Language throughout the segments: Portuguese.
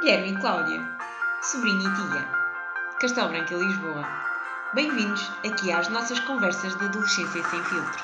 Guilherme e Cláudia, sobrinha e tia, Castelo Branco e Lisboa. Bem-vindos aqui às nossas conversas de adolescência sem filtros.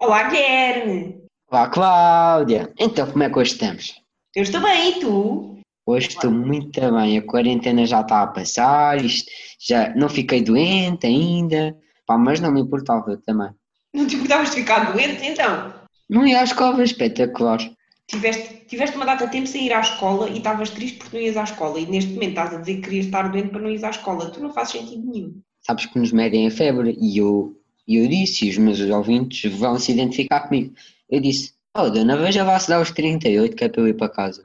Olá, Guilherme! Olá, Cláudia! Então, como é que hoje estamos? Eu estou bem, e tu? Hoje estou muito bem, a quarentena já está a passar, isto, já não fiquei doente ainda, pá, mas não me importava também. Não te importavas de ficar doente, então? Não ia à escola, espetacular. Tiveste, tiveste uma data de tempo sem ir à escola e estavas triste porque não ias à escola e neste momento estás a dizer que querias estar doente para não ir à escola. Tu não fazes sentido nenhum. Sabes que nos medem a febre e eu, eu disse, e os meus ouvintes vão se identificar comigo. Eu disse, oh dona, veja lá se dá os 38 que é para eu ir para casa.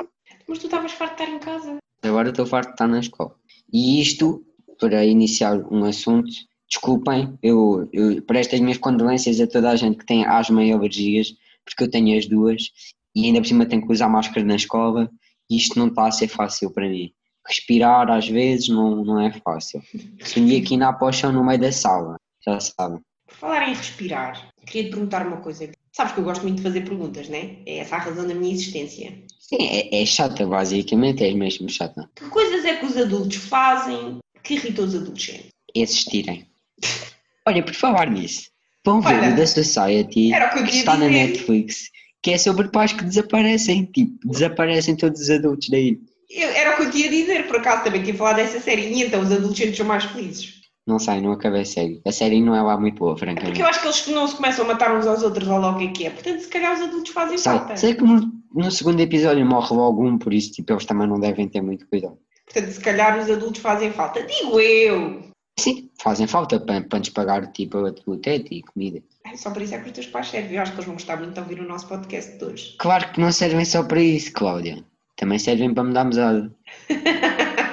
Mas tu estavas farto de estar em casa. Agora estou farto de estar na escola. E isto, para iniciar um assunto, desculpem, eu, eu presto as minhas condolências a toda a gente que tem asma e alergias, porque eu tenho as duas e ainda por cima tenho que usar máscara na escola e isto não está a ser fácil para mim. Respirar às vezes não, não é fácil. Sonhei aqui na poxa no meio da sala, já sabem. Por falar em respirar, queria te perguntar uma coisa. Sabes que eu gosto muito de fazer perguntas, né? É essa a razão da minha existência. Sim, é, é chata, basicamente, é mesmo chata. Que coisas é que os adultos fazem que irritam os adolescentes? Existirem. Olha, por falar nisso, vão ver Olha, o da Society que que está na dizer. Netflix, que é sobre pais que desaparecem, tipo, desaparecem todos os adultos daí. Eu- era o que eu ia dizer, por acaso também tinha falado dessa série e então os adolescentes são mais felizes. Não sei, não acabei a série. A série não é lá muito boa, Porque francamente. eu acho que eles não se começam a matar uns aos outros, ou logo é que é. Portanto, se calhar os adultos fazem falta. Sei, sei que no, no segundo episódio morre logo um, por isso tipo, eles também não devem ter muito cuidado. Portanto, se calhar os adultos fazem falta. Digo eu! Sim, fazem falta para, para nos pagar tipo, o teto e comida. Ai, Só por isso é que os teus pais servem. Eu acho que eles vão gostar muito de ouvir o nosso podcast de hoje. Claro que não servem só para isso, Cláudia. Também servem para me dar mesada.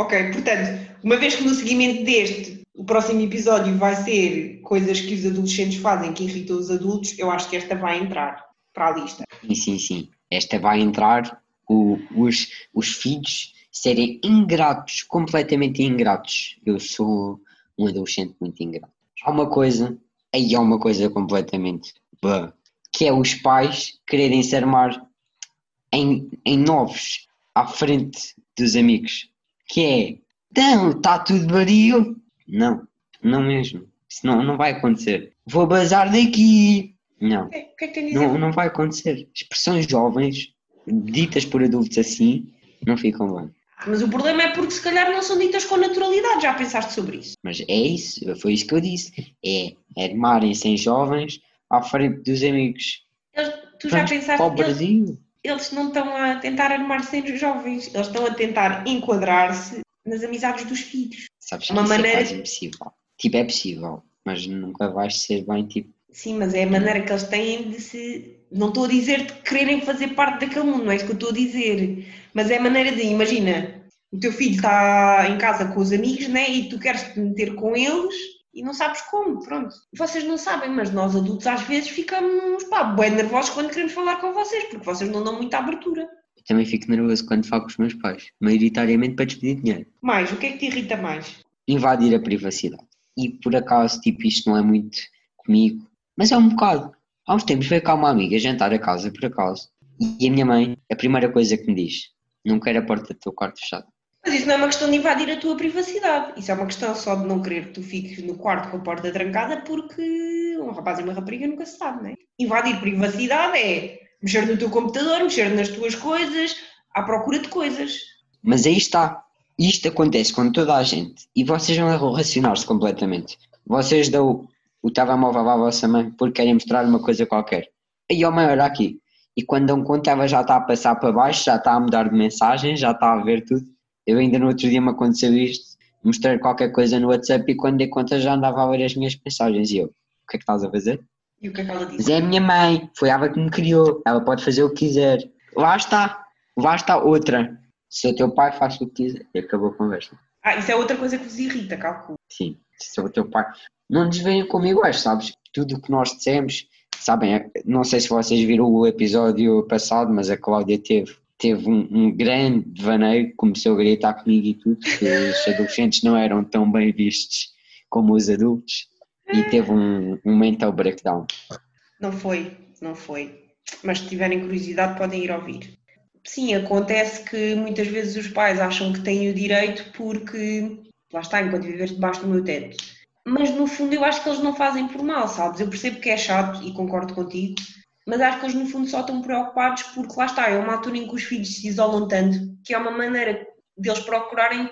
Ok, portanto, uma vez que no seguimento deste, o próximo episódio vai ser coisas que os adolescentes fazem que irritam os adultos, eu acho que esta vai entrar para a lista. Sim, sim, sim. Esta vai entrar o- os, os filhos serem ingratos, completamente ingratos. Eu sou um adolescente muito ingrato. Há uma coisa, aí há uma coisa completamente blá, que é os pais quererem se armar em, em novos à frente dos amigos. Que é, então, está tudo vario? Não, não mesmo. Isso não, não vai acontecer. Vou bazar daqui. Não. Ok, O que é que tem a dizer? Não, não vai acontecer. Expressões jovens, ditas por adultos assim, não ficam bem. Mas o problema é porque se calhar não são ditas com naturalidade. Já pensaste sobre isso? Mas é isso, foi isso que eu disse. É armarem-se em jovens à frente dos amigos. Eles- tu já pensaste para o que eles, Brasil. eles não estão a tentar armar-se os jovens. Eles estão a tentar enquadrar-se nas amizades dos filhos. Sabes que Uma isso maneira- é quase impossível. Tipo, é possível, mas nunca vais ser bem, tipo, Sim, mas é a maneira que eles têm de se. Não estou a dizer de quererem fazer parte daquele mundo, não é isso que eu estou a dizer. Mas é a maneira de, imagina, o teu filho está em casa com os amigos, né? E tu queres te meter com eles e não sabes como, pronto. Vocês não sabem, mas nós adultos às vezes ficamos, pá, bem nervosos quando queremos falar com vocês, porque vocês não dão muita abertura. Também fico nervoso quando falo com os meus pais, maioritariamente para despedir dinheiro. Mais, o que é que te irrita mais? Invadir a privacidade. E por acaso, tipo, isto não é muito comigo, mas é um bocado. Há uns tempos veio cá uma amiga jantar a casa, por acaso, e a minha mãe, a primeira coisa que me diz, não quero a porta do teu quarto fechada. Mas isso não é uma questão de invadir a tua privacidade. Isso é uma questão só de não querer que tu fiques no quarto com a porta trancada porque um rapaz e uma rapariga nunca se sabe, não é? Invadir privacidade é mexer no teu computador, mexer nas tuas coisas, à procura de coisas. Mas aí está. Isto acontece com toda a gente e vocês vão relacionar-se completamente. Vocês dão o telemóvel à vossa mãe porque querem mostrar uma coisa qualquer. Aí ó mãe, olha aqui. E quando dão conta ela já está a passar para baixo, já está a mudar de mensagem, já está a ver tudo. Eu ainda no outro dia me aconteceu isto, mostrei qualquer coisa no WhatsApp e quando dei conta já andava a ler as minhas mensagens e eu, o que é que estás a fazer? E o que é que ela Mas disse? é a minha mãe, foi ela que me criou, ela pode fazer o que quiser. Lá está, lá está outra. Se o teu pai faz o que quiser, e acabou a conversa. Ah, isso é outra coisa que vos irrita, calculo. Sim, se o teu pai. Não nos veem como iguais, sabes? Tudo o que nós dissemos, sabem? é- Não sei se vocês viram o episódio passado, mas a Cláudia teve, teve um, um grande devaneio, começou a gritar comigo e tudo, que os adolescentes não eram tão bem vistos como os adultos e teve um, um mental breakdown. Não foi, não foi. Mas se tiverem curiosidade podem ir ouvir. Sim, acontece que muitas vezes os pais acham que têm o direito porque lá está, enquanto viveres debaixo do meu teto. Mas no fundo eu acho que eles não fazem por mal, sabes? Eu percebo que é chato e concordo contigo, mas acho que eles no fundo só estão preocupados porque lá está, é uma altura em que os filhos se isolam tanto que é uma maneira deles procurarem,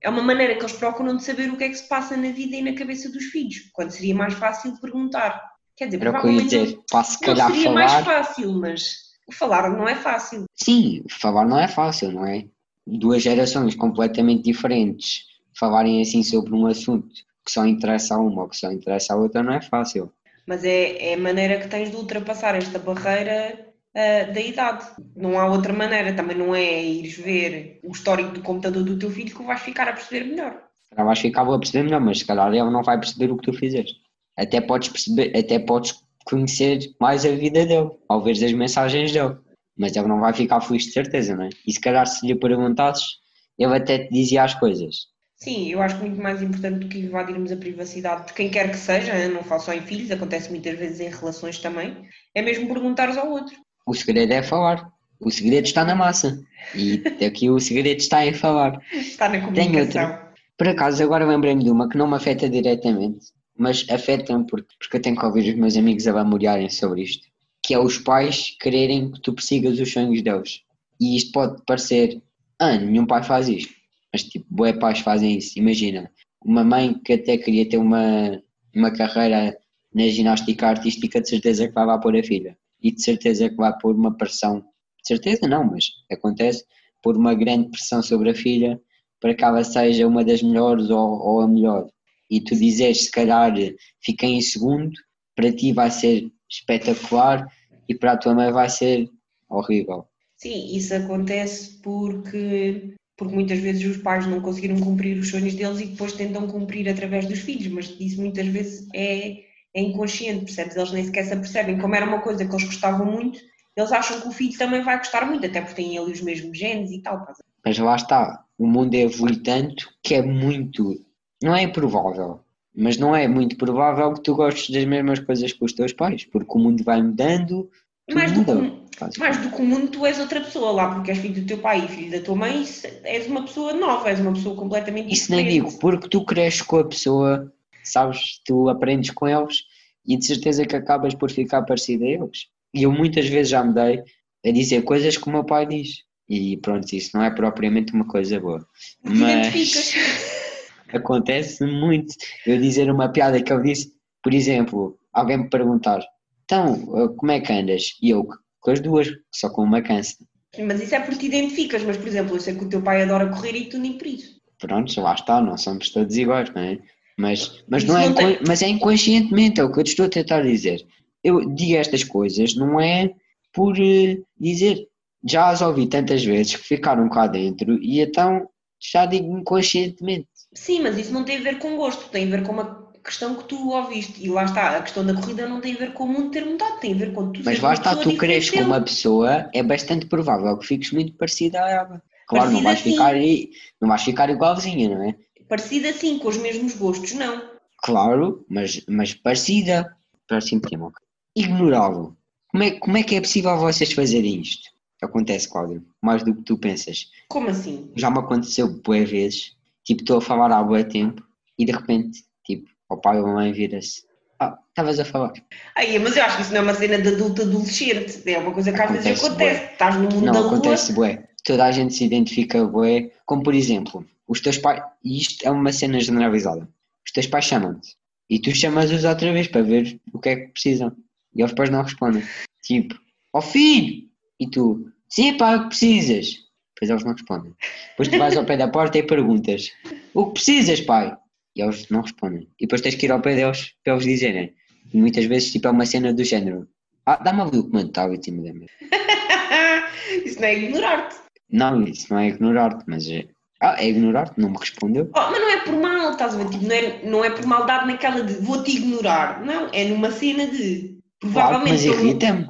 é uma maneira que eles procuram de saber o que é que se passa na vida e na cabeça dos filhos, quando seria mais fácil perguntar. Quer dizer, Era o que eu ia provavelmente dizer, para se não calhar seria mais falar. fácil, mas falar não é fácil. Sim, falar não é fácil, não é? Duas gerações completamente diferentes falarem assim sobre um assunto que só interessa a uma ou que só interessa a outra não é fácil. Mas é, é a maneira que tens de ultrapassar esta barreira ah, da idade. Não há outra maneira. Também não é ires ver o histórico do computador do teu filho que vais ficar a perceber melhor. Calhar vais ficar a perceber melhor, mas se calhar ele não vai perceber o que tu fizeste. Até podes perceber, até podes conhecer mais a vida dele, ao ver as mensagens dele. Mas ele não vai ficar feliz de certeza, não é? E se calhar se lhe perguntasses, ele até te dizia as coisas. Sim, eu acho que muito mais importante do que invadirmos a privacidade de quem quer que seja, não falo só em filhos, acontece muitas vezes em relações também, é mesmo perguntares ao outro. O segredo é falar. O segredo está na massa. E aqui o segredo está em falar. Está na comunicação. Por acaso, agora lembrei-me de uma que não me afeta diretamente, mas afeta-me porque, porque eu tenho que ouvir os meus amigos a lamuriarem sobre isto, que é os pais quererem que tu persigas os sonhos deles. E isto pode parecer, ah, nenhum pai faz isto, mas tipo, bué pais fazem isso. Imagina, uma mãe que até queria ter uma, uma carreira na ginástica artística, de certeza que vai lá pôr a filha. E de certeza que vai pôr uma pressão, de certeza não, mas acontece, pôr uma grande pressão sobre a filha para que ela seja uma das melhores ou, ou a melhor. E tu dizes, se calhar, fiquei em segundo, para ti vai ser espetacular e para a tua mãe vai ser horrível. Sim, isso acontece porque, porque muitas vezes os pais não conseguiram cumprir os sonhos deles e depois tentam cumprir através dos filhos, mas isso muitas vezes é, é inconsciente, percebes? Eles nem sequer se apercebem. Como era uma coisa que eles gostavam muito, eles acham que o filho também vai gostar muito, até porque têm ali os mesmos genes e tal. Mas lá está, o mundo evolui tanto que é muito, não é improvável, mas não é muito provável que tu gostes das mesmas coisas que os teus pais, porque o mundo vai mudando, Mais do, que, mais do que o mundo, tu és outra pessoa lá, porque és filho do teu pai e filho da tua mãe, és uma pessoa nova, és uma pessoa completamente Isso nem diferente. digo, porque tu cresces com a pessoa, sabes, tu aprendes com eles e de certeza que acabas por ficar parecido a eles. E eu muitas vezes já me dei a dizer coisas que o meu pai diz. E pronto, isso não é propriamente uma coisa boa. Mas identificas. acontece muito eu dizer uma piada que eu disse, por exemplo, alguém me perguntar, então, eh, como é que andas? E eu, com as duas, só com uma cansa. Mas isso é porque te identificas, mas por exemplo, eu sei que o teu pai adora correr e tu nem por isso. Pronto, lá está, não somos todos iguais, não é? Mas, mas, não é não mas é inconscientemente, é o que eu te estou a tentar dizer. Eu digo estas coisas, não é por eh, dizer, já as ouvi tantas vezes que ficaram cá dentro e então já digo inconscientemente. Sim, mas isso não tem a ver com gosto, tem a ver com uma questão que tu ouviste. E lá está, a questão da corrida não tem a ver com o mundo ter mudado, tem a ver com tu Mas está, tu cresces com uma pessoa, é bastante provável que fiques muito parecida a ela. Claro, não Parecida, vais, sim. ficar, não vais ficar igualzinha, não é? Parecida assim, com os mesmos gostos, não. Claro, mas, mas parecida. Parece primo. Ignorável. Como é, como é que é possível vocês fazerem isto? Acontece, Cláudio, mais do que tu pensas. Como assim? Já me aconteceu bué vezes, tipo, estou a falar há bué tempo e de repente, tipo, o pai ou a mãe vira-se. Ah, estavas a falar. Aí, mas eu acho que isso não é uma cena de adulto adolescente, é uma coisa que às vezes Acontece, acontece. Estás no mundo da Não, rua, acontece bué. Toda a gente se identifica bué, como por exemplo, os teus pais, e isto é uma cena generalizada, os teus pais chamam-te e tu chamas-os outra vez para ver o que é que precisam e eles depois não respondem. Tipo, ó filho! E tu, sim pá, o que precisas? Depois eles não respondem. Depois tu vais ao pé da porta e perguntas, o que precisas pai? E eles não respondem. E depois tens que ir ao pé deles para eles dizerem. E muitas vezes tipo, é uma cena do género, ah, dá-me ali o comando, está ali timidamente. isso não é ignorar-te. Não, isso não é ignorar-te, mas é. Ah, é ignorar-te, não me respondeu. Oh, mas não é por mal, estás a ver? Tipo, não, é, não é por maldade naquela de vou-te ignorar. Não, é numa cena de Claro, mas provavelmente. irrita-me.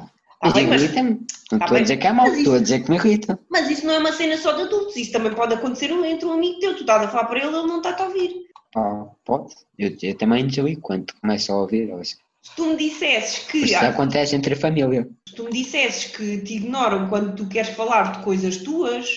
Bem, mas- irrita-me. Não Tá estou a dizer que é mas estou a isso- dizer que me irrita. Mas isso não é uma cena só de adultos, isso também pode acontecer entre um amigo teu, tu estás a falar para ele, ele não está a ouvir. Pá, pode. Eu, eu também desligo quando começo a ouvir. ou assim. Se tu me dissesses que. Isto ah, acontece entre a família. se tu me dissesses que te ignoram quando tu queres falar de coisas tuas,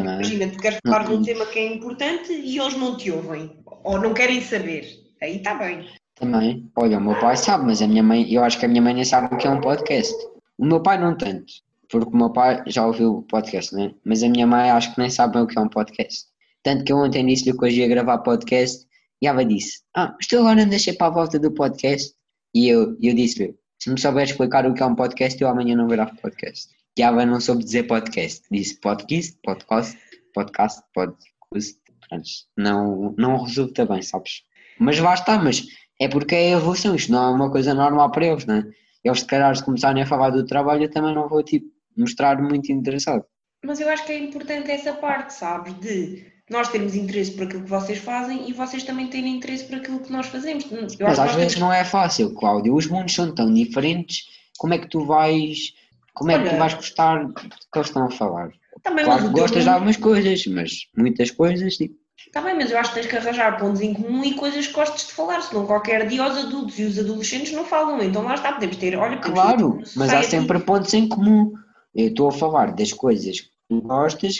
Também. imagina, tu queres falar de um Uhum. tema que é importante e eles não te ouvem, ou não querem saber. Aí está bem. Também. Olha, o meu pai sabe, mas a minha mãe, eu acho que a minha mãe nem sabe o que é um podcast. O meu pai não tanto, porque o meu pai já ouviu o podcast, né? Mas a minha mãe acho que nem sabe o que é um podcast. Tanto que eu ontem disse-lhe que hoje ia gravar podcast e ela disse: Ah, tu agora andas sempre à volta do podcast. E eu, eu disse-lhe: Se me souber explicar o que é um podcast, eu amanhã não gravo podcast. Ela não soube dizer podcast. Disse podcast, podcast, podcast, podcast. Pronto, não, não resulta bem, sabes? Mas lá está, mas é porque é evolução, isto não é uma coisa normal para eles, não é? Eles, se calhar, se começarem a falar do trabalho, eu também não vou, tipo, mostrar muito interessado. Mas eu acho que é importante essa parte, sabes? De nós termos interesse por aquilo que vocês fazem e vocês também terem interesse por aquilo que nós fazemos. Eu Mas às vezes temos- não é fácil, Cláudio. Os mundos são tão diferentes, como é que tu vais. Como é que tu Olha- vais gostar do que eles estão a falar? Também, Claro gostas de algumas coisas, mas muitas coisas, tipo, Está bem, mas eu acho que tens que arranjar pontos em comum e coisas que gostes de falar, senão qualquer dia os adultos e os adolescentes não falam. Então lá está, podemos ter, olha, claro, mas há sempre pontos em comum. Eu estou a falar das coisas que tu gostas,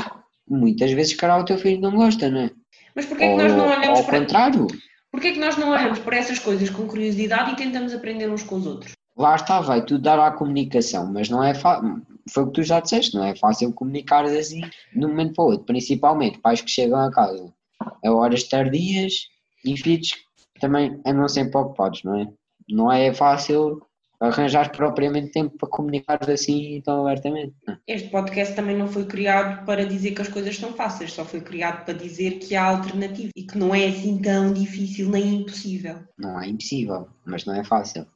muitas vezes, cara, o teu filho não gosta, não é? Mas porquê é que nós não olhamos ao para contrário, porquê é que nós não olhamos para essas coisas com curiosidade e tentamos aprender uns com os outros? lá está, vai tudo dar à comunicação, mas não é fácil. Foi o que tu já disseste, não é fácil comunicar assim de um momento para o outro, principalmente pais que chegam a casa a horas tardias e filhos que também andam sempre ocupados, não é? Não é fácil arranjar propriamente tempo para comunicar assim tão abertamente. é? Este podcast também não foi criado para dizer que as coisas são fáceis, só foi criado para dizer que há alternativa e que não é assim tão difícil nem impossível. Não é impossível, mas não é fácil.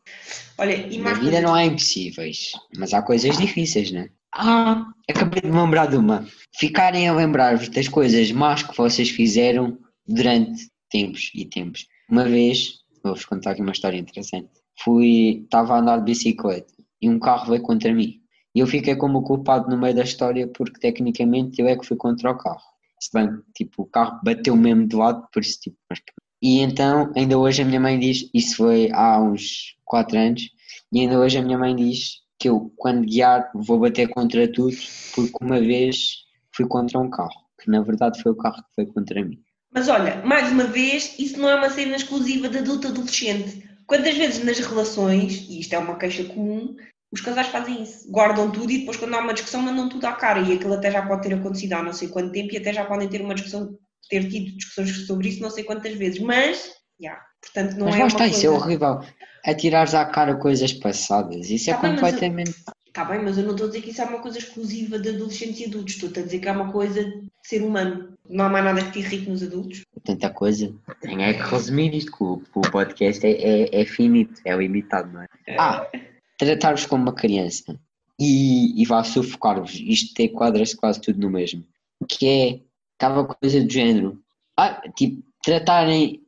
Olha, e Na vida coisas- não há impossíveis, mas há coisas difíceis, não é? Ah, acabei de me lembrar de uma. Ficarem a lembrar-vos das coisas más que vocês fizeram durante tempos e tempos. Uma vez, vou-vos contar aqui uma história interessante. Fui, estava a andar de bicicleta e um carro veio contra mim. E eu fiquei como culpado no meio da história porque tecnicamente eu é que fui contra o carro. Se bem, tipo, o carro bateu mesmo de lado, por isso, tipo, mas. E então, ainda hoje a minha mãe diz, isso foi há uns 4 anos, e ainda hoje a minha mãe diz que eu, quando guiar, vou bater contra tudo, porque uma vez fui contra um carro, que na verdade foi o carro que foi contra mim. Mas olha, mais uma vez, isso não é uma cena exclusiva de adulto adolescente. Quantas vezes nas relações, e isto é uma queixa comum, os casais fazem isso, guardam tudo e depois quando há uma discussão mandam tudo à cara e aquilo até já pode ter acontecido há não sei quanto tempo e até já podem ter uma discussão, ter tido discussões sobre isso não sei quantas vezes, mas, já, portanto não Mas é uma está, isso é coisa... horrível. Atirares à cara coisas passadas, isso é Tá bem, completamente. Está bem, mas eu não estou a dizer que isso é uma coisa exclusiva de adolescentes e adultos, estou a dizer que é uma coisa de ser humano. Não há mais nada que te irrite nos adultos. Tanta coisa. Tem é que resumir isto, que o, o podcast é, é, é finito, é limitado, não é? Ah, tratar-vos como uma criança e, e vá sufocar-vos, isto tem quadras quase tudo no mesmo, que é aquela coisa do género, ah, tipo, tratarem,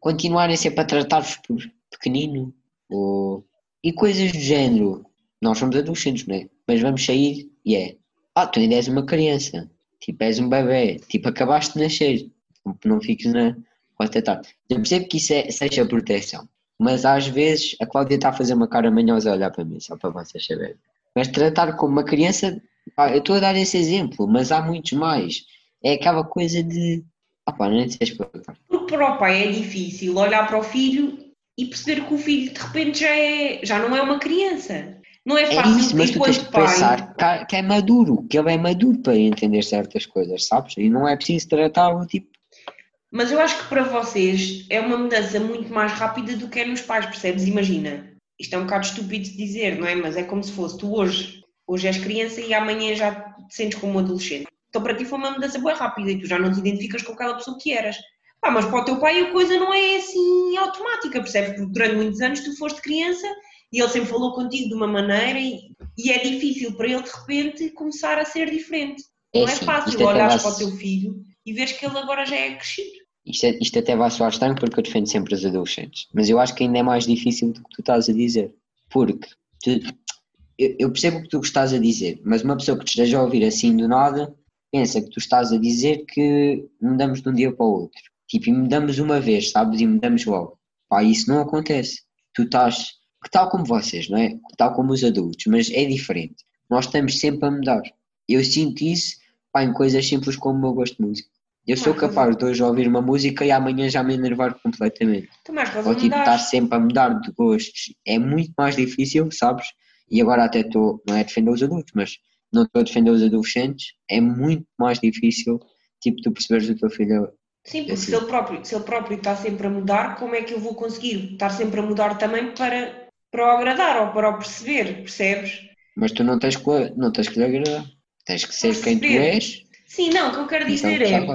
continuarem sempre a tratar-vos por pequenino, ou, e coisas do género, nós somos adolescentes, não é? Mas vamos sair e é, ah, tu ainda és uma criança, tipo, és um bebê, tipo, acabaste de nascer, não fiques na quarta tarde. Eu percebo que isso é, seja proteção, mas às vezes a Cláudia está a fazer uma cara manhosa a olhar para mim, só para vocês saberem. Mas tratar como uma criança, pá, eu estou a dar esse exemplo, mas há muitos mais. É aquela coisa de. Ah, pá, sei explicar. Porque para o pai é difícil olhar para o filho e perceber que o filho de repente já, é, já não é uma criança. Não é É fácil isso, mas tu tens que pai. pensar que é maduro, que ele é maduro para entender certas coisas, sabes? E não é preciso tratá-lo tipo. Mas eu acho que para vocês é uma mudança muito mais rápida do que é nos pais, percebes? Imagina, isto é um bocado estúpido de dizer, não é? Mas é como se fosse tu hoje, hoje és criança e amanhã já te sentes como um adolescente. Então para ti foi uma mudança bem rápida e tu já não te identificas com aquela pessoa que eras. Ah, mas para o teu pai a coisa não é assim automática, percebes? Porque durante muitos anos tu foste criança e ele sempre falou contigo de uma maneira e, e é difícil para ele de repente começar a ser diferente. É não é assim, fácil vai- para o teu filho e veres que ele agora já é crescido. Isto, é- isto até vai soar estranho porque eu defendo sempre os adolescentes, mas eu acho que ainda é mais difícil do que tu estás a dizer. Porque tu- eu, eu percebo o que tu estás a dizer, mas uma pessoa que te esteja a ouvir assim do nada pensa que tu estás a dizer que mudamos de um dia para o outro. tipo, e mudamos uma vez, sabes? E mudamos logo. Pá, isso não acontece. Tu estás, tal como vocês, não é? Tal como os adultos, mas é diferente. Nós estamos sempre a mudar. Eu sinto isso, pá, em coisas simples como o meu gosto de música. Eu sou Marcos, capaz de hoje ouvir uma música e amanhã já me enervar completamente. Mais Ou tipo, estar sempre a mudar de gostos é muito mais difícil, sabes? E agora até estou, não é a defender os adultos, mas não estou a defender os adolescentes, é muito mais difícil, tipo, tu perceberes o teu filho. Sim, porque assim. se ele, próprio, se ele próprio está sempre a mudar, como é que eu vou conseguir estar sempre a mudar também para, para o agradar ou para o perceber, percebes? Mas tu não tens que, não tens que lhe agradar. Tens que ser quem tu és. Sim, não, o que eu quero Então, dizer já é.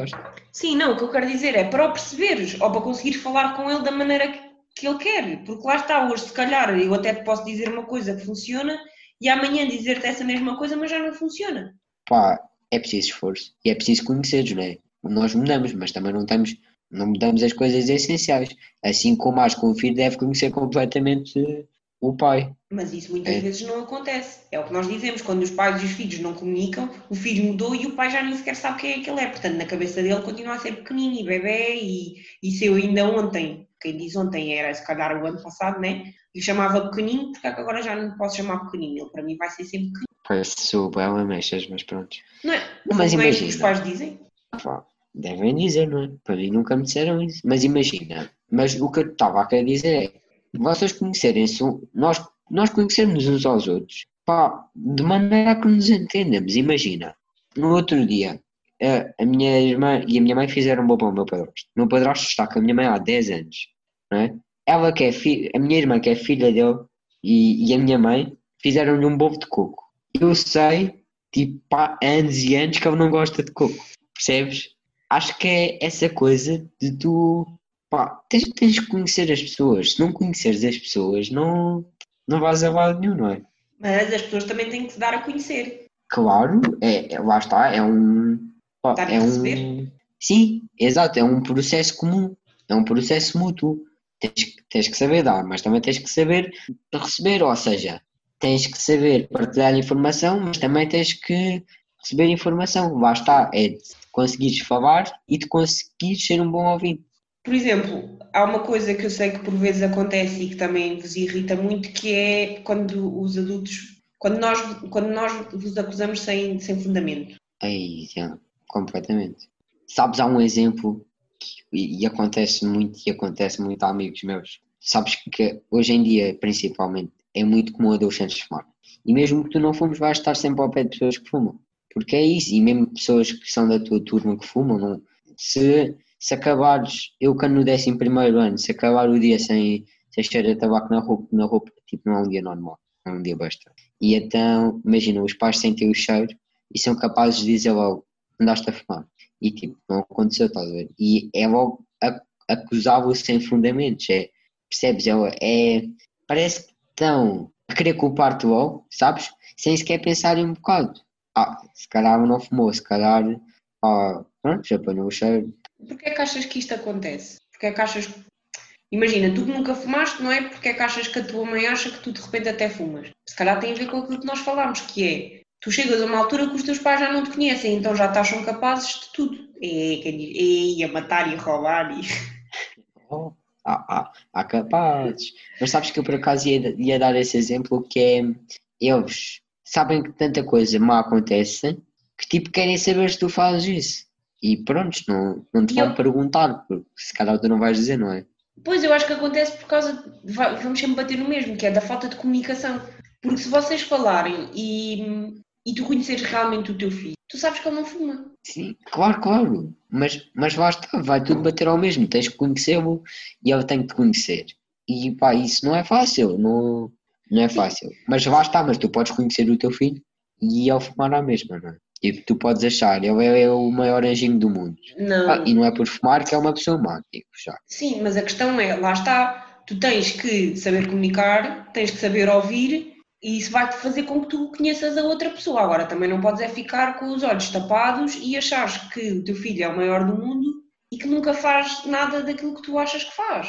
Sim, não, o que eu quero dizer é para o perceberes ou para conseguir falar com ele da maneira que, que ele quer. Porque lá está, hoje, se calhar, eu até te posso dizer uma coisa que funciona e amanhã dizer-te essa mesma coisa, mas já não funciona. Pá, é preciso esforço e é preciso conheceres, não é? Nós mudamos, mas também não estamos, não mudamos as coisas essenciais. Assim como um filho deve conhecer completamente o pai. Mas isso muitas É. vezes não acontece. É o que nós dizemos, quando os pais e os filhos não comunicam, o filho mudou e o pai já nem sequer sabe quem é que ele é. Portanto, na cabeça dele continua a ser pequenino e bebê e, e se eu ainda ontem, quem diz ontem era se calhar o ano passado, né? Lhe chamava pequenino, porque é agora já não posso chamar pequenino? Ele para mim vai ser sempre pequenino. Parece que sou bela mexas, mas pronto. Não é? Não, mas não é que imagina. os pais dizem? Devem dizer, não é? Para mim nunca me disseram isso. Mas imagina, mas o que eu estava a querer dizer é, vocês conhecerem-se, nós, nós conhecermos uns aos outros, pá, de maneira que nos entendemos. Imagina, no outro dia, a, a minha irmã e a minha mãe fizeram um bolo ao meu padrasto. O meu padrasto está com a minha mãe há 10 anos, não é? Ela que é a minha irmã que é filha dele e, e a minha mãe fizeram-lhe um bolo de coco. Eu sei, tipo, há anos e anos que ele não gosta de coco. Percebes? Acho que é essa coisa de tu. Pá, tens, tens que conhecer as pessoas. Se não conheceres as pessoas, não, não vais a lado nenhum, não é? Mas as pessoas também têm que dar a conhecer. Claro, é, é- lá está, é um. pá, a é um receber. sim, exato, é um processo comum, é um processo mútuo. Tens, tens que saber dar, mas também tens que saber receber, ou seja, tens que saber partilhar informação, mas também tens que receber informação. Lá está, é de conseguires falar e de conseguires ser um bom ouvinte. Por exemplo, há uma coisa que eu sei que por vezes acontece e que também vos irrita muito, que é quando os adultos, quando nós, quando nós vos acusamos sem, sem fundamento. Aí, já, completamente. Sabes, há um exemplo que, e, e acontece muito, e acontece muito a amigos meus. Sabes que hoje em dia, principalmente, é muito comum adolescentes fumar. E mesmo que tu não fumes, vais estar sempre ao pé de pessoas que fumam. Porque é isso, e mesmo pessoas que são da tua turma que fumam, não, se, se acabares, eu que no 11 ano, se acabar o dia sem, sem cheiro a tabaco na roupa, na roupa, tipo, não é um dia normal, é um dia basta. E então, imagina, os pais sentem o cheiro e são capazes de dizer logo, andaste a fumar. E tipo, não aconteceu, estás a ver? E é logo a- acusá-lo sem fundamentos, é, percebes? É, é, parece que estão a querer culpar-te logo, sabes? Sem sequer pensarem um bocado. Ah, se calhar não fumou, se calhar, ah, pronto, já apanhou o cheiro. Porquê é que achas que isto acontece? Porquê é que achas. Imagina, tu que nunca fumaste, não é? Porque é que achas que a tua mãe acha que tu de repente até fumas? Se calhar tem a ver com aquilo que nós falámos, que é tu chegas a uma altura que os teus pais já não te conhecem, então já te acham capazes de tudo. É, diz, e a matar e roubar e. Oh, há capazes. Mas sabes que eu por acaso ia, ia dar esse exemplo que é eles sabem que tanta coisa má acontece que tipo querem saber se tu fazes isso. E pronto, não, não te vão eu- perguntar, porque se calhar tu não vais dizer, não é? Pois, eu acho que acontece por causa. de- vamos sempre bater no mesmo, que é da falta de comunicação. Porque se vocês falarem e, e tu conheceres realmente o teu filho, tu sabes que ele não fuma. Sim, claro, claro. Mas, mas lá está, vai tudo bater ao mesmo. Tens que conhecê-lo e ele tem que te conhecer. E pá, isso não é fácil, não, não é fácil. Mas lá está, mas tu podes conhecer o teu filho e ele fumar à mesma, não é? Tipo, tu podes achar, ele é o maior anjinho do mundo. Não. Ah, e não é por fumar que é uma pessoa má, digo já. Sim, mas a questão é, lá está, tu tens que saber comunicar, tens que saber ouvir e isso vai-te fazer com que tu conheças a outra pessoa. Agora, também não podes é ficar com os olhos tapados e achares que o teu filho é o maior do mundo e que nunca faz nada daquilo que tu achas que faz.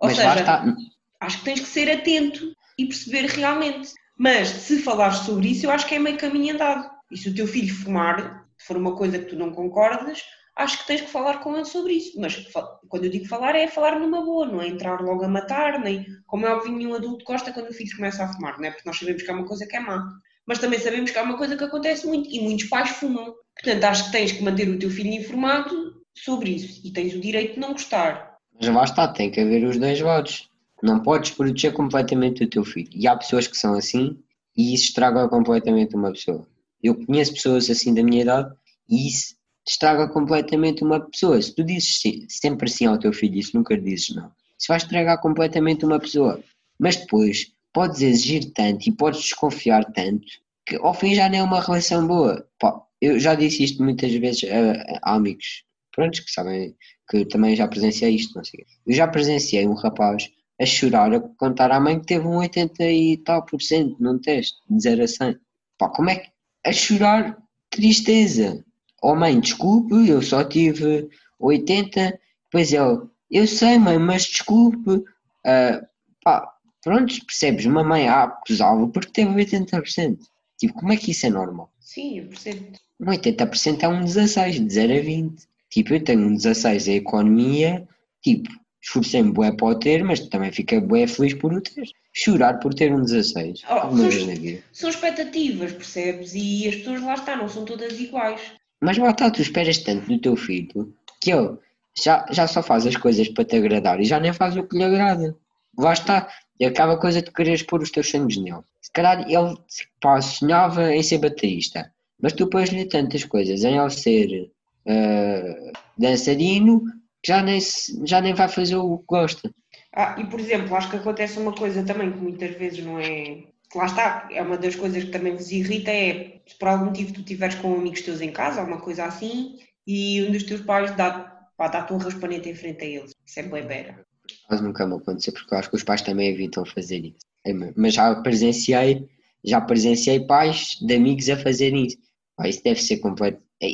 Ou Mas seja, acho que tens que ser atento e perceber realmente. Mas se falares sobre isso, eu acho que é meio caminho andado. E se o teu filho fumar, se for uma coisa que tu não concordas, acho que tens que falar com ele sobre isso. Mas quando eu digo falar, é falar numa boa, não é entrar logo a matar, nem como é óbvio, nenhum adulto gosta quando o filho começa a fumar, não é? Porque nós sabemos que é uma coisa que é má. Mas também sabemos que é uma coisa que acontece muito e muitos pais fumam. Portanto, acho que tens que manter o teu filho informado sobre isso e tens o direito de não gostar. Mas lá está, tem que haver os dois lados. Não podes proteger completamente o teu filho. E há pessoas que são assim e isso estraga completamente uma pessoa. Eu conheço pessoas assim da minha idade e isso estraga completamente uma pessoa. Se tu dizes sim, sempre sim ao teu filho, isso nunca dizes não. Isso vai estragar completamente uma pessoa. Mas depois podes exigir tanto e podes desconfiar tanto que ao fim já não é uma relação boa. Pá, eu já disse isto muitas vezes a, a amigos prontos que sabem que também já presenciei isto, não sei. Eu já presenciei um rapaz a chorar, a contar à mãe que teve um 80 e tal por cento num teste, de 0 a 100. Pá, como é que. A chorar, tristeza. Oh mãe, desculpe, eu só tive 80. Depois ele, eu sei mãe, mas desculpe. Uh, pá, pronto, percebes? Uma mãe acusava porque teve 80%. Tipo, como é que isso é normal? Sim, eu percebo. Um 80% é um 16, de 0 a 20. Tipo, eu tenho um 16 em economia, tipo, esforcei-me bué para o ter, mas também fiquei bué feliz por o ter. Chorar por ter um 16. Oh, são, são expectativas, percebes? E as pessoas lá estão, não são todas iguais. Mas lá está, tu esperas tanto do teu filho que ele já, já só faz as coisas para te agradar e já nem faz o que lhe agrada. Lá está, e acaba a coisa de quereres pôr os teus sonhos nele. Se calhar ele pá, sonhava em ser baterista, mas tu pões-lhe tantas coisas em ele ser uh, dançarino que já nem, já nem vai fazer o que gosta. Ah, e por exemplo, acho que acontece uma coisa também que muitas vezes não é. Lá está, é uma das coisas que também vos irrita é se por algum motivo tu estiveres com amigos teus em casa, alguma coisa assim, e um dos teus pais dá, pá, dá-te um raspanete em frente a eles. Isso é bem. Mas nunca me aconteceu, porque eu acho que os pais também evitam fazer isso. É mas já presenciei, já presenciei pais de amigos a fazerem isso. Isso deve ser completo. É,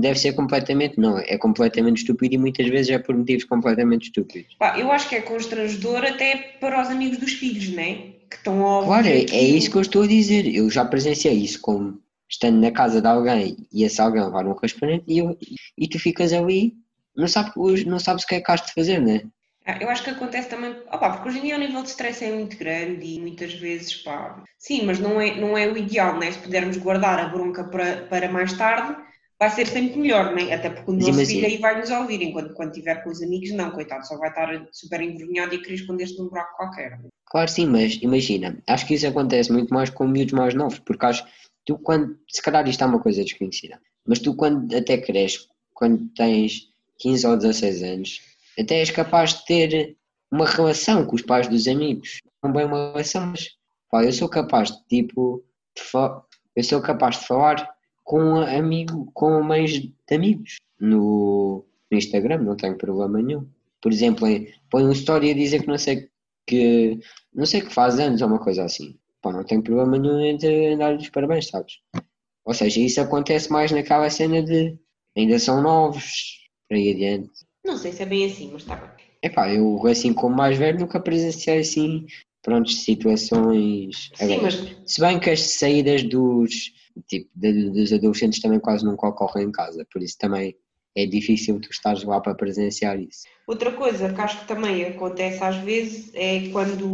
deve ser completamente, não, é completamente estúpido e muitas vezes é por motivos completamente estúpidos. Pá, eu acho que é constrangedor até para os amigos dos filhos, não é? Que estão a Claro, é, é isso que eu estou a dizer. Eu já presenciei isso como estando na casa de alguém e esse alguém levar um raspanete e, eu, e tu ficas ali, não sabes, não sabes o que é que has de fazer, não é? Ah, eu acho que acontece também, opa, porque hoje em dia o nível de stress é muito grande e muitas vezes, pá, sim, mas não é, não é o ideal, né? Se pudermos guardar a bronca para, para mais tarde, vai ser sempre melhor, né? Até porque o nosso Imagina. filho aí vai nos ouvir, enquanto quando estiver com os amigos, não, coitado, só vai estar super envergonhado e querer esconder-se num buraco qualquer. Claro, sim, mas imagina, acho que isso acontece muito mais com miúdos mais novos, porque acho tu quando, se calhar isto é uma coisa desconhecida, mas tu quando até cresces, quando tens 15 ou 16 anos, até és capaz de ter uma relação com os pais dos amigos. Não bem uma relação, mas pá, eu sou capaz de tipo, de eu sou capaz de falar com um amigo, com mães de amigos no, no Instagram, não tenho problema nenhum. Por exemplo, põe uma história a dizer que não sei que não sei que faz anos ou uma coisa assim. Pá, não tenho problema nenhum em dar-lhes parabéns, sabes? Ou seja, isso acontece mais naquela cena de ainda são novos, para ir adiante. Não sei se é bem assim, mas está bem. Epá, eu assim como mais velho nunca presenciei assim, pronto, situações. Sim, Agora, mas... Se bem que as saídas dos, tipo, dos adolescentes também quase nunca ocorrem em casa, por isso também é difícil tu estares lá para presenciar isso. Outra coisa que acho que também acontece às vezes é quando,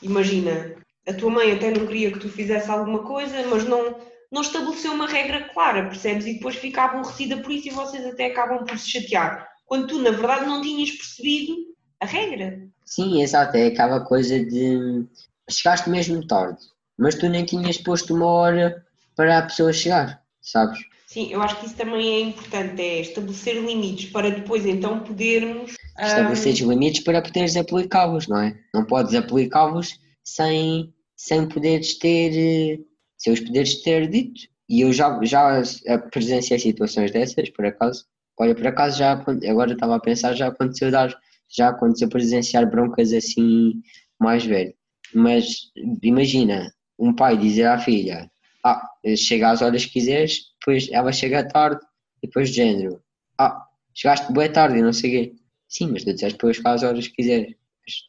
imagina, a tua mãe até não queria que tu fizesse alguma coisa, mas não, não estabeleceu uma regra clara, percebes? E depois fica aborrecida por isso e vocês até acabam por se chatear quando tu, na verdade, não tinhas percebido a regra. Sim, exato, é aquela coisa de chegaste mesmo tarde, mas tu nem tinhas posto uma hora para a pessoa chegar, sabes? Sim, eu acho que isso também é importante, é estabelecer limites para depois então podermos. Estabelecer um... limites para poderes aplicá-los, não é? Não podes aplicá-los sem, sem poderes ter. sem os poderes ter dito. E eu já, já presenciei situações dessas, por acaso, Olha, por acaso já agora estava a pensar, já aconteceu dar, já aconteceu presenciar broncas assim mais velho. Mas imagina, um pai dizer à filha, ah, chega às horas que quiseres, depois ela chega tarde, e depois de género, ah, chegaste boa tarde e não sei o quê. Sim, mas tu disseste depois às horas que quiseres.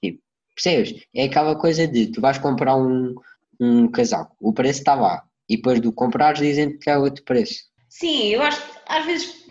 Tipo, percebes? É aquela coisa de tu vais comprar um, um casaco, o preço está lá, e depois do comprares dizem que é outro preço. Sim, eu acho às vezes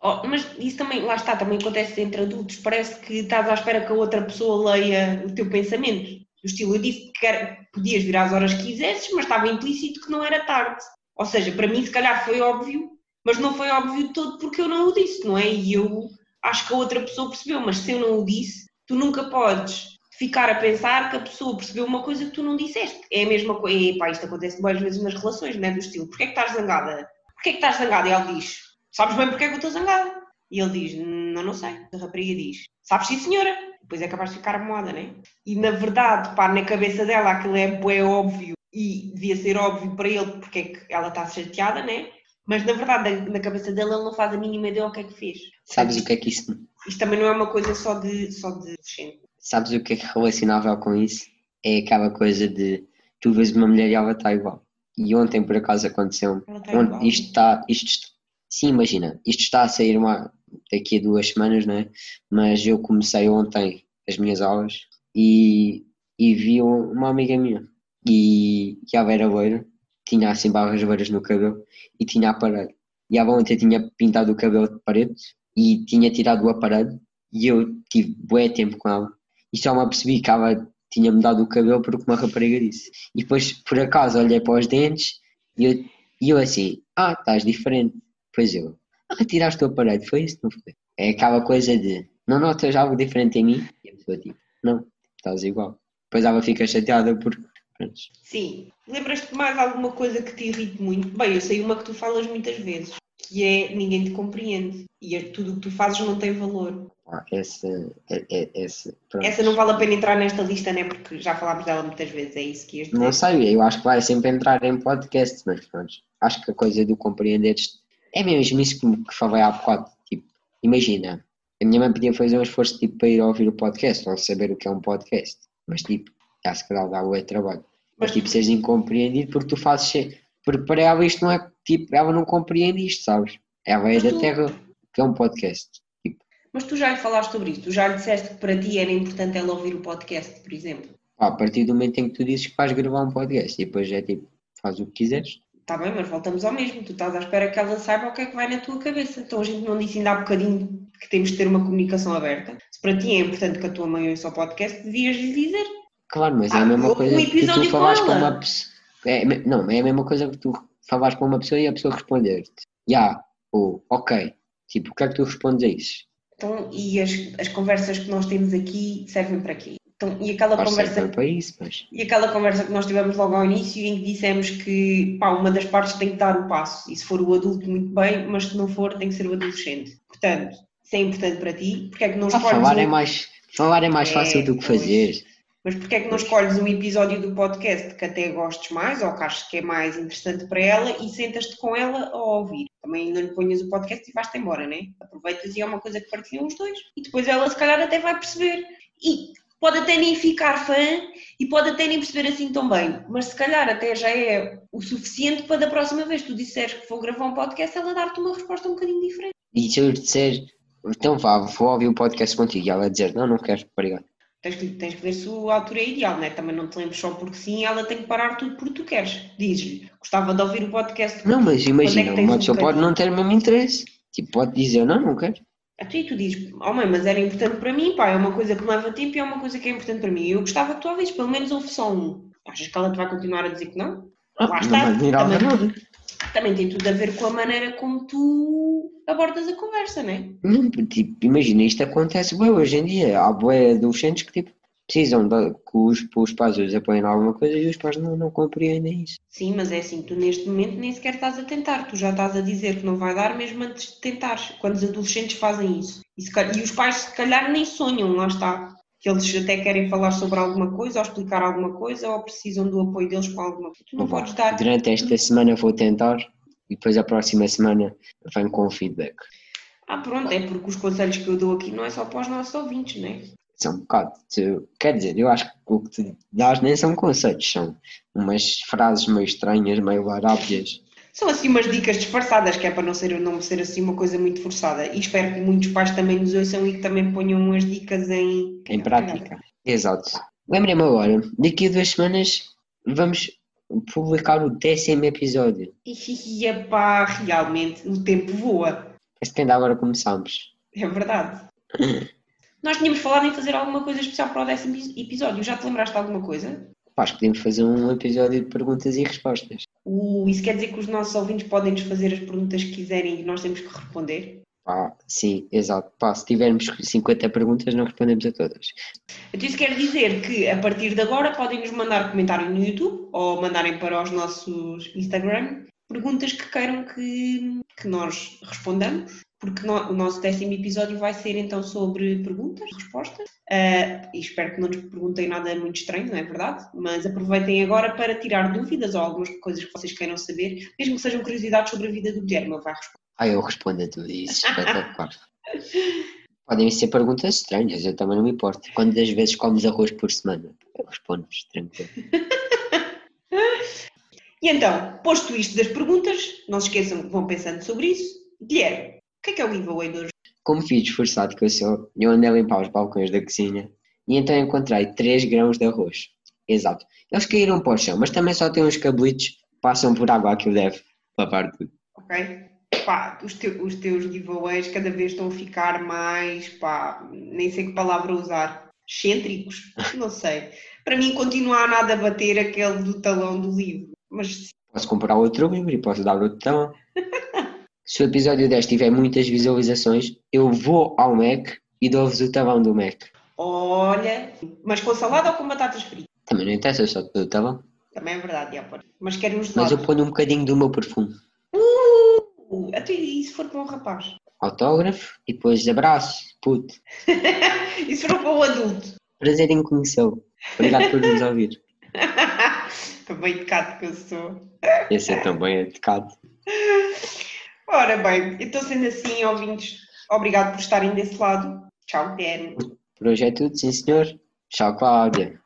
Oh, mas isso também, lá está, também acontece entre adultos. Parece que estás à espera que a outra pessoa leia o teu pensamento. Estilo, eu disse que era- podias vir às horas que quisesses, mas estava implícito que não era tarde. Ou seja, para mim, se calhar foi óbvio, mas não foi óbvio todo porque eu não o disse, não é? E eu acho que a outra pessoa percebeu, mas se eu não o disse, tu nunca podes ficar a pensar que a pessoa percebeu uma coisa que tu não disseste. É a mesma coisa. E pá, isto acontece várias vezes nas relações, não é? Do estilo, porquê é que estás zangada? Porquê é que estás zangada? E ela diz, sabes bem porque é que eu estou zangada? E ele diz, não, não sei. A rapariga diz, sabes sim senhora? Depois é capaz de ficar moda, né? E na verdade, pá, na cabeça dela aquilo é bué óbvio e devia ser óbvio para ele porque é que ela está chateada, né? Mas na verdade, na- cabeça dele, ele não faz a mínima ideia o que é que fez. Sabes o que é que isso. Isto também não é uma coisa só de, só de adolescente. Sabes o que é que é relacionável com isso? É aquela coisa de tu vês uma mulher e ela está igual. E ontem por acaso aconteceu está igual. Isto está. Isto, sim, imagina, isto está a sair uma, daqui a duas semanas, não é? Mas eu comecei ontem as minhas aulas e, e vi um- uma amiga minha. E, e ela era loira, tinha assim barras loiras no cabelo e tinha aparelho. E ela ontem tinha pintado o cabelo de preto e tinha tirado o aparelho e eu tive bué tempo com ela e só me apercebi que ela tinha mudado o cabelo porque uma rapariga disse. E depois, por acaso, olhei para os dentes e eu, e eu assim, ah, estás diferente. Pois eu, ah, tiraste o aparelho, foi isso, não foi? É aquela coisa de, não notas algo diferente em mim? E a pessoa tipo, não, estás igual. Depois ela fica chateada porque, pronto, Sim. Lembras-te mais alguma coisa que te irrite muito? Bem, eu sei uma que tu falas muitas vezes, que é ninguém te compreende. E é tudo o que tu fazes não tem valor. pá, essa, é, é, essa, pronto. Essa não vale a pena entrar nesta lista, né? Porque já falámos dela muitas vezes, é isso que ias dizer. Não sei, eu acho que vai sempre entrar em podcast, mas pronto, acho que a coisa do compreender é mesmo isso que, que falei há bocado. Tipo, imagina, a minha mãe podia fazer um esforço tipo, para ir ouvir o podcast ou saber o que é um podcast, mas tipo, já se calhar dá o trabalho. Mas tipo, seres incompreendido porque tu fazes. Porque para ela isto não é tipo, ela não compreende isto, sabes? Ela é da tu- terra que é um podcast. Tipo, Mas tu já lhe falaste sobre isso, tu já lhe disseste que para ti era importante ela ouvir o podcast, por exemplo. pá, a partir do momento em que tu dizes que vais gravar um podcast e depois é tipo, faz o que quiseres. Está bem, mas voltamos ao mesmo. Tu estás à espera que ela saiba o que é que vai na tua cabeça. Então a gente não disse ainda há bocadinho que temos de ter uma comunicação aberta. Se para ti é importante que a tua mãe ouça o podcast, devias lhe dizer. Claro, mas é Ah, a mesma um coisa que episódio tu com falares com uma pessoa. É, me- não, é a mesma coisa que tu falares com uma pessoa e a pessoa responder-te. Já, ou ok. Tipo, o que é que tu respondes a isso? Então, e as, as conversas que nós temos aqui servem para quê? Então, e aquela Pode conversa para isso, mas. E aquela conversa que nós tivemos logo ao início em que dissemos que pá, uma das partes tem que dar o passo. E se for o adulto, muito bem, mas se não for, tem que ser o adolescente. Portanto, se é importante para ti, porque é que não escolhes falar um... é mais, falar é mais É, fácil do que pois. fazer. Mas porque é que não escolhes um episódio do podcast que até gostes mais ou que achas que é mais interessante para ela e sentas-te com ela a ouvir? Também não lhe ponhas o podcast e vais-te embora, né? Aproveitas e é uma coisa que partilham os dois. E depois ela se calhar até vai perceber. E pode até nem ficar fã e pode até nem perceber assim tão bem, mas se calhar até já é o suficiente para da próxima vez que tu disseres que vou gravar um podcast ela dar-te uma resposta um bocadinho diferente. E se eu lhe disser, então vá, vou ouvir o podcast contigo e ela dizer, não, não quero, obrigado. Tens que, tens que ver se a altura é ideal, né? Também não te lembres só porque sim, ela tem que parar tudo porque tu queres. Dizes-lhe, gostava de ouvir o podcast. Não, mas imagina, é que tens uma um pessoa pode bocadinho? não ter o mesmo interesse. Tipo, pode dizer, não, não quero. A e tu dizes, oh mãe, mas era importante para mim, pá, é uma coisa que me leva tempo e é uma coisa que é importante para mim. Eu gostava que tu ouvisses, pelo menos ouve só um. Achas que ela te vai continuar a dizer que não? Ah, Lá está, também. nada. Também tem tudo a ver com a maneira como tu abordas a conversa, não é? Não, tipo, imagina, isto acontece bem hoje em dia. Há bué adolescentes que tipo, precisam de, que os, os pais os apoiem em alguma coisa e os pais não, não compreendem isso. Sim, mas é assim, tu neste momento nem sequer estás a tentar, tu já estás a dizer que não vai dar mesmo antes de tentares, quando os adolescentes fazem isso. E, se e os pais se calhar nem sonham, lá está, que eles até querem falar sobre alguma coisa ou explicar alguma coisa ou precisam do apoio deles com alguma coisa. Tu não Vá, podes dar. Durante esta semana vou tentar e depois a próxima semana venho com o feedback. Ah, pronto, é porque os conselhos que eu dou aqui não é só para os nossos ouvintes, não é? São um bocado. tu- quer dizer, eu acho que o que tu dás nem são conselhos, são umas frases meio estranhas, meio larápias. São assim umas dicas disfarçadas, que é para não ser, não ser assim uma coisa muito forçada. E espero que muitos pais também nos ouçam e que também ponham as dicas em, Em prática. Exato. Lembrei-me agora, daqui a duas semanas vamos publicar o décimo episódio. E epá, realmente o tempo voa. Parece que ainda agora começámos. É verdade. Nós tínhamos falado em fazer alguma coisa especial para o décimo episódio. Já te lembraste de alguma coisa? Acho que podemos fazer um episódio de perguntas e respostas. O, isso quer dizer que os nossos ouvintes podem nos fazer as perguntas que quiserem e nós temos que responder? Pá, sim, exato. Pá, se tivermos 50 perguntas, não respondemos a todas. Então isso quer dizer que a partir de agora podem nos mandar comentário no YouTube ou mandarem para os nossos Instagram perguntas que queiram que, que nós respondamos porque no, o nosso décimo episódio vai ser então sobre perguntas, respostas, uh, e espero que não nos perguntem nada muito estranho, não é verdade? Mas aproveitem agora para tirar dúvidas ou algumas coisas que vocês queiram saber, mesmo que sejam curiosidades sobre a vida do Guilherme, ele vai responder. Ah, eu respondo a tudo isso, espetacular. Podem ser perguntas estranhas, eu também não me importo. Quantas vezes comes arroz por semana? Eu respondo-vos, tranquilo. e então, posto isto das perguntas, não se esqueçam que vão pensando sobre isso. Guilherme, o que é que é o giveaway de hoje? Como filho esforçado que eu sou, eu andei a limpar os balcões da cozinha e então encontrei 3 grãos de arroz. Exato. Eles caíram para o chão, mas também só têm uns cabelitos que passam por água aquilo deve lavar tudo. Ok. Pá, os, te, os teus giveaways cada vez estão a ficar mais, pá, nem sei que palavra usar. Excêntricos? Não sei. Para mim continua a nada a bater aquele do talão do livro. Mas... Posso comprar outro livro e posso dar outro talão. Se o episódio 10 tiver muitas visualizações, eu vou ao Mac e dou-vos o talão do Mac. Olha, mas com salada ou com batatas fritas? Também não interessa, só te dou o talão. Também é verdade, já pode. Mas quero uns Mas eu ponho um bocadinho do meu perfume. Uh, até e se for para um rapaz? Autógrafo e depois abraço, puto. e se for para um adulto? Prazer em conhecê-lo. Obrigado por nos ouvir. Também educado que eu sou. Esse é também educado. Ora bem, então sendo assim, ouvintes, obrigado por estarem desse lado. Tchau, Guilherme. Por hoje é tudo, sim senhor. Tchau, Cláudia.